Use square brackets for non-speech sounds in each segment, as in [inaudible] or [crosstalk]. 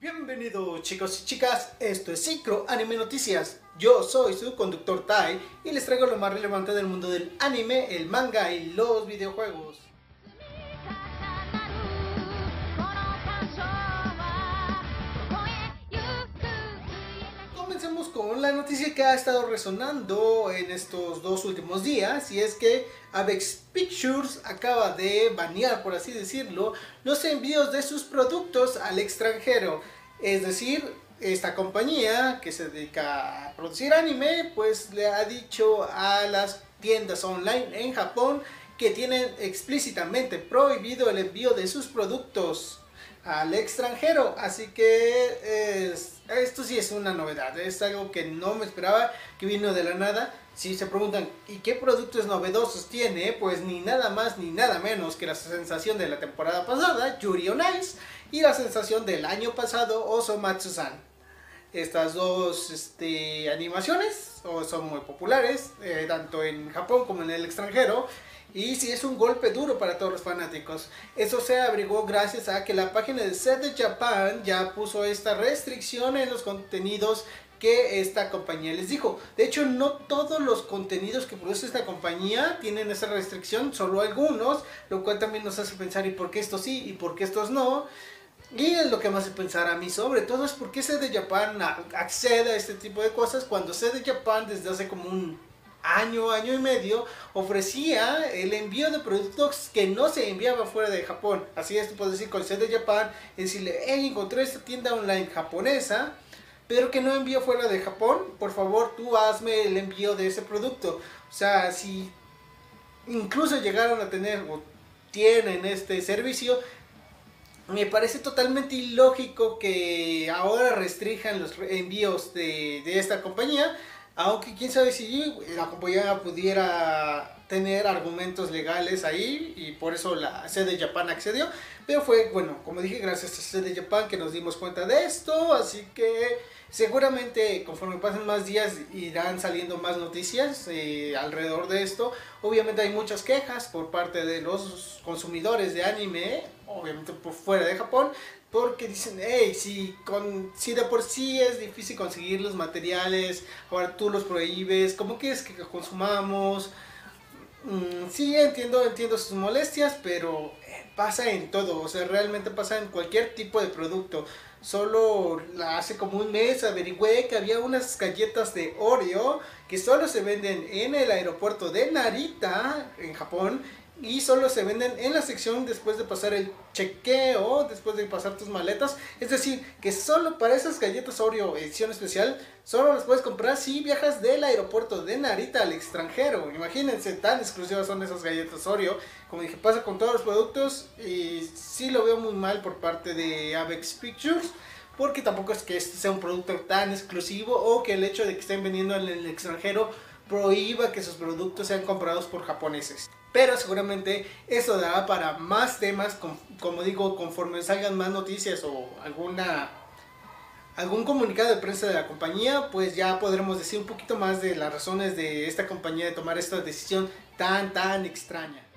Bienvenidos chicos y chicas, esto es Ciclo Anime Noticias. Yo soy su conductor Tai y les traigo lo más relevante del mundo del anime, el manga y los videojuegos. Comencemos con la noticia que ha estado resonando en estos dos últimos días y es que Avex Pictures acaba de banear, por así decirlo, los envíos de sus productos al extranjero. Es decir, esta compañía que se dedica a producir anime, pues le ha dicho a las tiendas online en Japón que tienen explícitamente prohibido el envío de sus productos al extranjero. Así que esto sí es una novedad, es algo que no me esperaba, que vino de la nada. Si se preguntan, ¿y qué productos novedosos tiene? Pues ni nada más ni nada menos que la sensación de la temporada pasada, Yuri on Ice, y la sensación del año pasado, Osomatsu-san. Estas dos este, animaciones son muy populares, eh, tanto en Japón como en el extranjero. Y sí es un golpe duro para todos los fanáticos. Eso se abrigó gracias a que la página de Set de Japan ya puso esta restricción en los contenidos que esta compañía les dijo. De hecho, no todos los contenidos que produce esta compañía tienen esa restricción, solo algunos, lo cual también nos hace pensar y por qué estos sí y por qué estos no. Y es lo que me hace pensar a mí sobre todo es por qué de Japan accede a este tipo de cosas cuando de Japan desde hace como un año, año y medio, ofrecía el envío de productos que no se enviaba fuera de Japón. Así es, tú puedes decir con de Japan, decirle, hey, encontré esta tienda online japonesa, pero que no envío fuera de Japón, por favor tú hazme el envío de ese producto. O sea, si incluso llegaron a tener o tienen este servicio, me parece totalmente ilógico que ahora restrijan los envíos de, de esta compañía aunque quién sabe si la compañía pudiera tener argumentos legales ahí y por eso la sede de Japan accedió. Pero fue, bueno, como dije, gracias a sede de Japan que nos dimos cuenta de esto. Así que seguramente conforme pasen más días irán saliendo más noticias eh, alrededor de esto. Obviamente hay muchas quejas por parte de los consumidores de anime, obviamente por fuera de Japón, porque dicen, hey, si, con, si de por sí es difícil conseguir los materiales, ahora tú los prohíbes, ¿cómo quieres que consumamos? Mm, sí, entiendo, entiendo sus molestias, pero eh, pasa en todo, o sea, realmente pasa en cualquier tipo de producto. Solo hace como un mes averigüé que había unas galletas de Oreo que solo se venden en el aeropuerto de Narita, en Japón, y solo se venden en la sección después de pasar el chequeo, después de pasar tus maletas. Es decir, que solo para esas galletas Oreo edición especial, solo las puedes comprar si viajas del aeropuerto de Narita al extranjero. Imagínense, tan exclusivas son esas galletas Oreo. Como dije, pasa con todos los productos y sí lo veo muy mal por parte de Avex Pictures. Porque tampoco es que este sea un producto tan exclusivo o que el hecho de que estén vendiendo en el extranjero prohíba que sus productos sean comprados por japoneses. Pero seguramente eso dará para más temas, como digo, conforme salgan más noticias o alguna algún comunicado de prensa de la compañía, pues ya podremos decir un poquito más de las razones de esta compañía de tomar esta decisión tan tan extraña.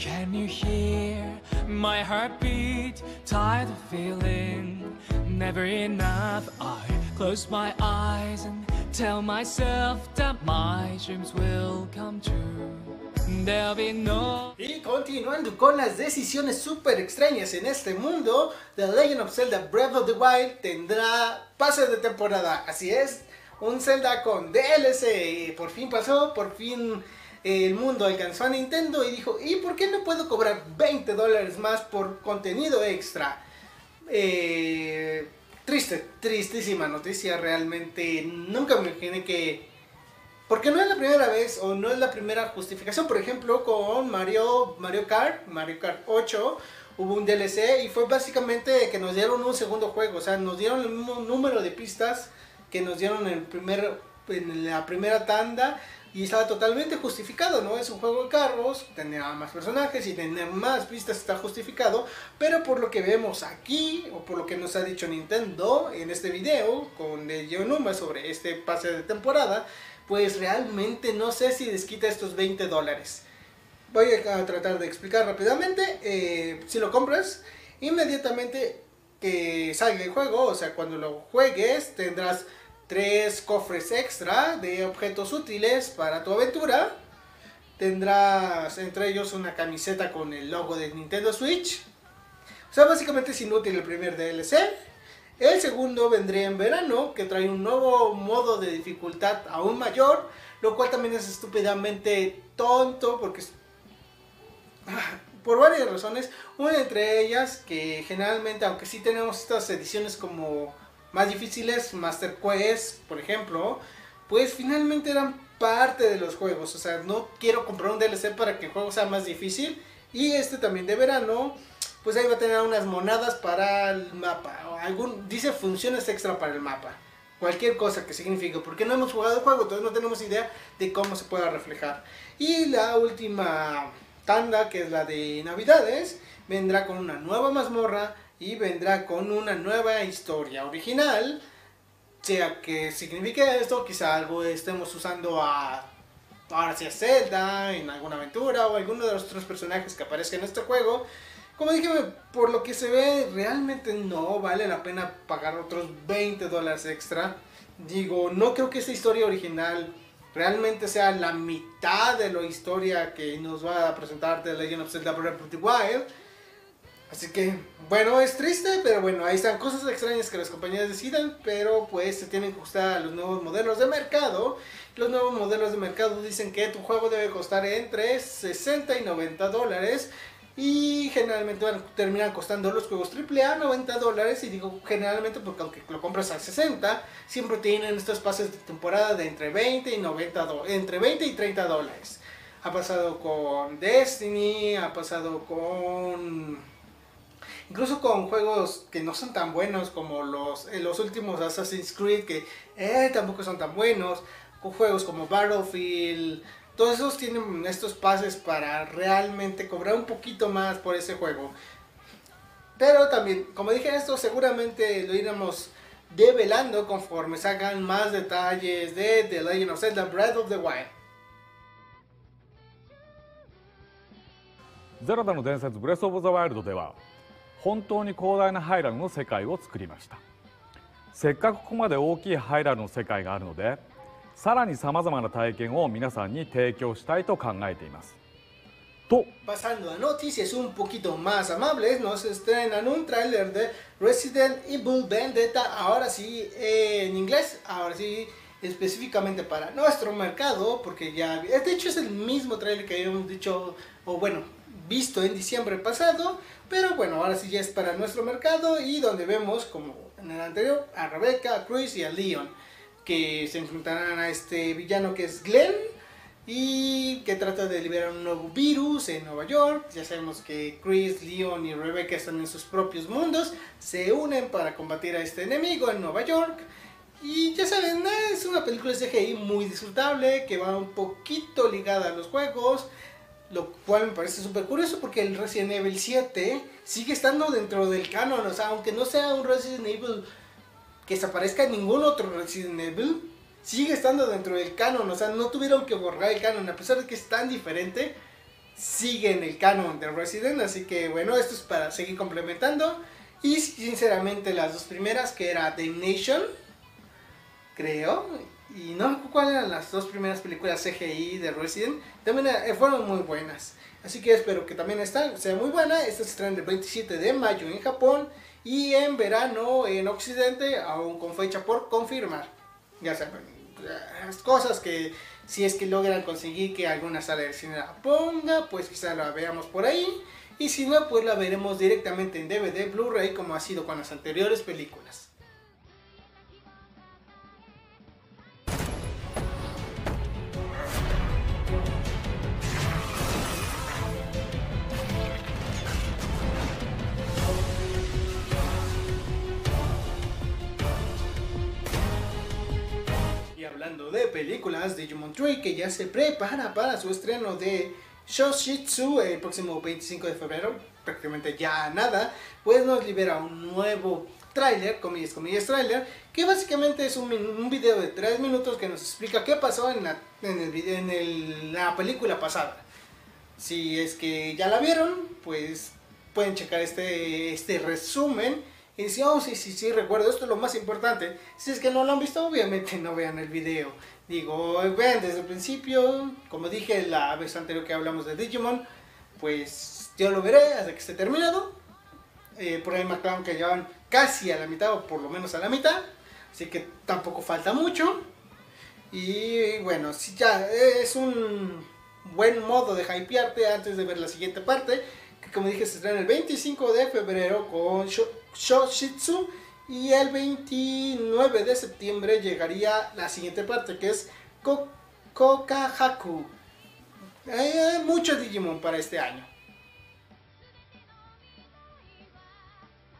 Can you hear my heartbeat? Tired of feeling never enough. I close my eyes and tell myself that my dreams will come true. There'll be no... Y continuando con las decisiones súper extrañas en este mundo, The Legend of Zelda Breath of the Wild tendrá pase de temporada. Así es, un Zelda con DLC. Por fin pasó, por fin el mundo alcanzó a Nintendo y dijo, ¿y por qué no puedo cobrar 20 dólares más por contenido extra? Eh, triste, tristísima noticia, realmente nunca me imaginé que... Porque no es la primera vez o no es la primera justificación, por ejemplo, con Mario, Mario Kart, Mario Kart 8, hubo un DLC y fue básicamente que nos dieron un segundo juego, o sea, nos dieron el mismo número de pistas que nos dieron el primer, en la primera tanda y estaba totalmente justificado, ¿no? Es un juego de carros, tener más personajes y tener más pistas está justificado, pero por lo que vemos aquí, o por lo que nos ha dicho Nintendo en este video, con el Yonuma sobre este pase de temporada, pues realmente no sé si desquita estos 20 dólares. Voy a tratar de explicar rápidamente, eh, si lo compras, Inmediatamente que salga el juego, o sea, cuando lo juegues, tendrás tres cofres extra de objetos útiles para tu aventura. Tendrás entre ellos una camiseta con el logo de Nintendo Switch. O sea, básicamente es inútil el primer DLC. El segundo vendría en verano, que trae un nuevo modo de dificultad aún mayor, lo cual también es estúpidamente tonto porque por varias razones. Una entre ellas que generalmente, aunque sí tenemos estas ediciones como más difíciles, Master Quest, por ejemplo, pues finalmente eran parte de los juegos. O sea, no quiero comprar un DLC para que el juego sea más difícil. Y este también de verano, pues ahí va a tener unas monadas para el mapa. O algún, dice funciones extra para el mapa. Cualquier cosa que signifique, porque no hemos jugado el juego, entonces no tenemos idea de cómo se pueda reflejar. Y la última tanda, que es la de Navidades, vendrá con una nueva mazmorra y vendrá con una nueva historia original. Sea que signifique esto, quizá algo estemos usando a ahora sí a Zelda en alguna aventura o alguno de los otros personajes que aparezcan en este juego. Como dije, por lo que se ve, realmente no vale la pena pagar otros 20 dólares extra. Digo, no creo que esta historia original realmente sea la mitad de la historia que nos va a presentar The Legend of Zelda Breath of the Wild. Así que, bueno, es triste, pero bueno, ahí están cosas extrañas que las compañías decidan, pero pues se tienen que ajustar a los nuevos modelos de mercado. Los nuevos modelos de mercado dicen que tu juego debe costar entre 60 y 90 dólares. Y generalmente van, terminan costando los juegos AAA 90 dólares. Y digo generalmente porque aunque lo compras a 60, siempre tienen estos pases de temporada de entre 20 y 90 entre 20 y 30 dólares. Ha pasado con Destiny, ha pasado con incluso con juegos que no son tan buenos como los, eh, los últimos Assassin's Creed, que eh, tampoco son tan buenos, con juegos como Battlefield, todos esos tienen estos pases para realmente cobrar un poquito más por ese juego. Pero también, como dije esto, seguramente lo iremos develando conforme salgan más detalles de The Legend of Zelda Breath of the Wild. ゼロダの伝説ブレス・オブ・ザ・ワイルドでは 本当に広大なハイラルの世界を作りましたせっかくここまで大きいハイラルの世界があるのでさらにさまざまな体験を皆さんに提供したいと考えていますと。Pasando a noticias un poquito más amables, nos estrenan un tráiler de Resident Evil Vendetta, ahora sí en inglés, ahora sí específicamente para nuestro mercado, porque ya, de hecho es el mismo tráiler que habíamos dicho, o bueno, visto en diciembre pasado, pero bueno, ahora sí ya es para nuestro mercado y donde vemos, como en el anterior, a Rebecca, a Chris y a Leon, que se enfrentarán a este villano que es Glenn y que trata de liberar un nuevo virus en Nueva York. Ya sabemos que Chris, Leon y Rebecca están en sus propios mundos, se unen para combatir a este enemigo en Nueva York. Y ya saben, es una película CGI muy disfrutable, que va un poquito ligada a los juegos lo cual me parece súper curioso porque el Resident Evil 7 sigue estando dentro del canon, o sea, aunque no sea un Resident Evil que se aparezca en ningún otro Resident Evil, sigue estando dentro del canon, o sea, no tuvieron que borrar el canon, a pesar de que es tan diferente, sigue en el canon de Resident, así que bueno, esto es para seguir complementando. Y sinceramente las dos primeras, que era Damnation, creo, y no cuáles eran las dos primeras películas CGI de Resident. También eh, fueron muy buenas. Así que espero que también esta sea muy buena. Esta se traen el 27 de mayo en Japón. Y en verano en Occidente, aún con fecha por confirmar. Ya saben, las cosas que si es que logran conseguir que alguna sala de cine la ponga, pues quizá la veamos por ahí. Y si no, pues la veremos directamente en DVD, Blu-ray, como ha sido con las anteriores películas. De películas, Digimon Tree, que ya se prepara para su estreno de Shoshitsu el próximo 25 de febrero, prácticamente ya nada, pues nos libera un nuevo tráiler, comillas, comillas, tráiler, que básicamente es un, un, video de 3 minutos que nos explica qué pasó en la, en el en el, la película pasada. Si es que ya la vieron, pues pueden checar este, este resumen. Y oh, sí, sí, sí, recuerdo, esto es lo más importante. Si es que no lo han visto, obviamente no vean el video. Digo, vean desde el principio, como dije la vez anterior que hablamos de Digimon, pues yo lo veré hasta que esté terminado. Eh, por ahí me aclaran que llevan casi a la mitad o por lo menos a la mitad. Así que tampoco falta mucho. Y bueno, si ya es un buen modo de hypearte antes de ver la siguiente parte. Que como dije se estrena el 25 de febrero con Shoshitsu. Y el 29 de septiembre llegaría la siguiente parte que es Kokahaku. Hay mucho Digimon para este año.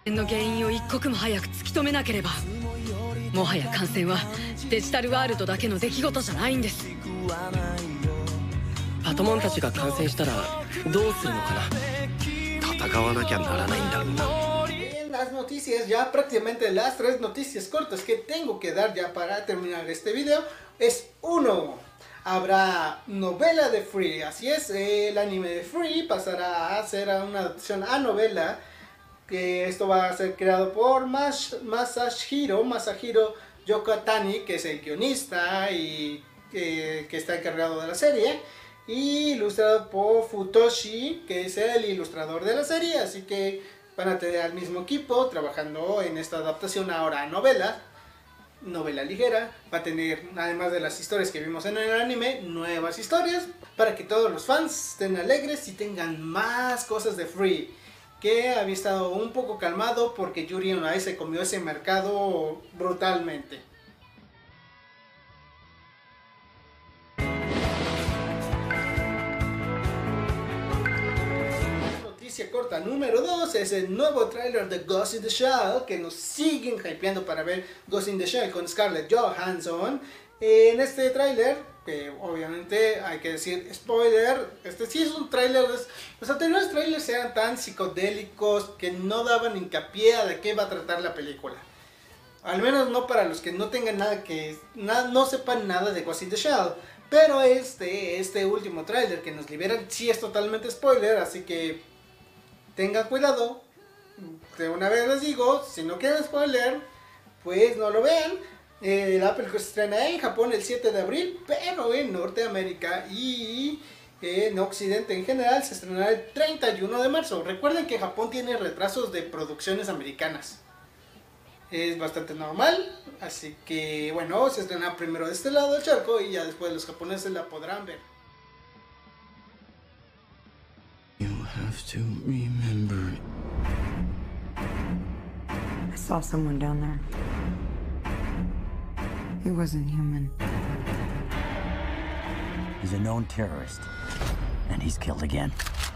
の原因を一刻も早く突き止めなければもはや感染はデジタルワールドだけの出来事じゃないんですパトモンたちが感染したらどうするのかな戦わなきゃならないんだろうな Las noticias, ya prácticamente las tres noticias cortas que tengo que dar ya para terminar este video es uno. Habrá novela de Free, así es, el anime de Free pasará a ser una adaptación a novela que esto va a ser creado por Mas Masahiro, Masahiro Yokotani, que es el guionista y que está encargado de la serie, y ilustrado por Futoshi, que es el ilustrador de la serie, así que van a tener al mismo equipo trabajando en esta adaptación ahora a novela, novela ligera, va a tener, además de las historias que vimos en el anime, nuevas historias, para que todos los fans estén alegres y tengan más cosas de Free que había estado un poco calmado porque Yuri on se comió ese mercado brutalmente. Noticia corta número 2 es el nuevo tráiler de Ghost in the Shell que nos siguen hypeando para ver Ghost in the Shell con Scarlett Johansson. En este tráiler que obviamente hay que decir spoiler, este sí es un tráiler, los anteriores trailers eran tan psicodélicos que no daban hincapié a de qué va a tratar la película. Al menos no para los que no tengan nada que, no sepan nada de Ghost in the Shell. Pero este, este último tráiler que nos liberan sí es totalmente spoiler, así que tengan cuidado. De una vez les digo, si no quieren spoiler, pues no lo vean. Eh, la película se estrena en Japón el 7 de abril, pero en Norteamérica y en Occidente en general se estrenará el 31 de marzo. Recuerden que Japón tiene retrasos de producciones americanas. Es bastante normal, así que bueno, se estrena primero de este lado del charco y ya después los japoneses la podrán ver. Saw someone down there. He wasn't human. He's a known terrorist. And he's killed again.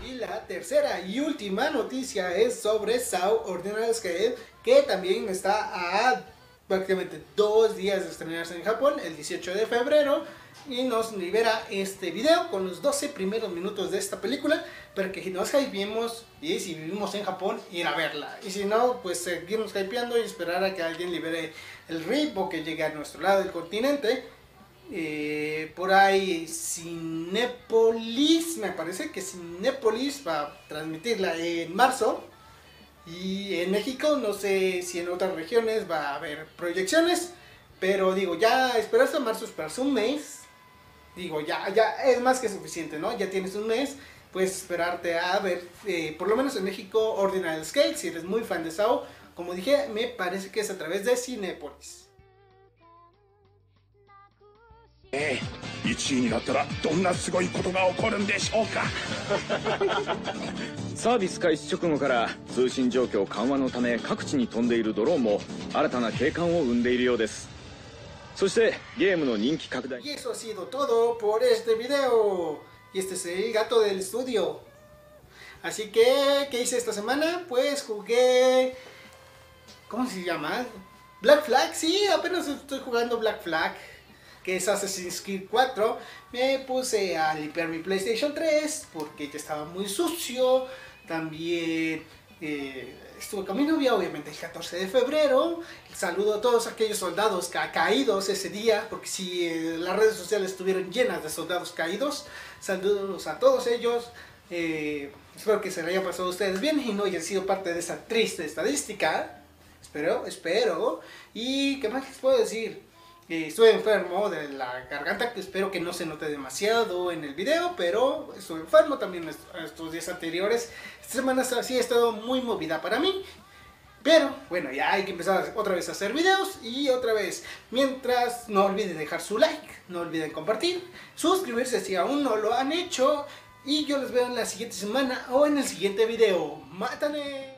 Y la tercera y última noticia es sobre Sao Ordinary Scale, que también está a prácticamente dos días de estrenarse en Japón, el 18 de febrero y nos libera este video con los 12 primeros minutos de esta película para que nos hypeemos y si vivimos en Japón ir a verla. Y si no pues seguirnos hypeando y esperar a que alguien libere el RIP o que llegue a nuestro lado del continente. Eh, por ahí Cinepolis me parece que Cinepolis va a transmitirla en marzo y en México no sé si en otras regiones va a haber proyecciones pero digo ya esperar hasta marzo esperarse un mes digo, ya, ya es más que suficiente, ¿no? Ya tienes un mes, puedes esperarte a ver, eh, por lo menos en México, Ordinal Scale, si eres muy fan de Sao. Como dije, me parece que es a través de Cinepolis. 1位になったらどんなすごいことが起こるんでしょうか [laughs] サービス開始直後から通信状況緩和のため各地に飛んでいるドローンも新たな景観を生んでいるようですそしてゲームの人気拡大 Y eso ha sido todo por este video. Y este es el gato del estudio. Así que, ¿qué hice esta semana? Pues jugué... ¿Cómo se llama? Black Flag, sí, apenas estoy jugando Black Flag. Que es Assassin's Creed 4. Me puse a limpiar mi PlayStation 3 porque ya estaba muy sucio. También eh, estuve con mi novia, obviamente el 14 de febrero. Saludo a todos aquellos soldados caídos ese día, porque si eh, las redes sociales estuvieron llenas de soldados caídos, saludos a todos ellos. Eh, espero que se le haya pasado a ustedes bien y no haya sido parte de esa triste estadística. Espero, espero. ¿Y qué más les puedo decir? Estoy enfermo de la garganta, que espero que no se note demasiado en el video, pero estoy enfermo también estos días anteriores. Esta semana sí ha estado muy movida para mí. Pero bueno, ya hay que empezar otra vez a hacer videos y otra vez. Mientras, no olviden dejar su like, no olviden compartir, suscribirse si aún no lo han hecho. Y yo les veo en la siguiente semana o en el siguiente video. ¡Mátane!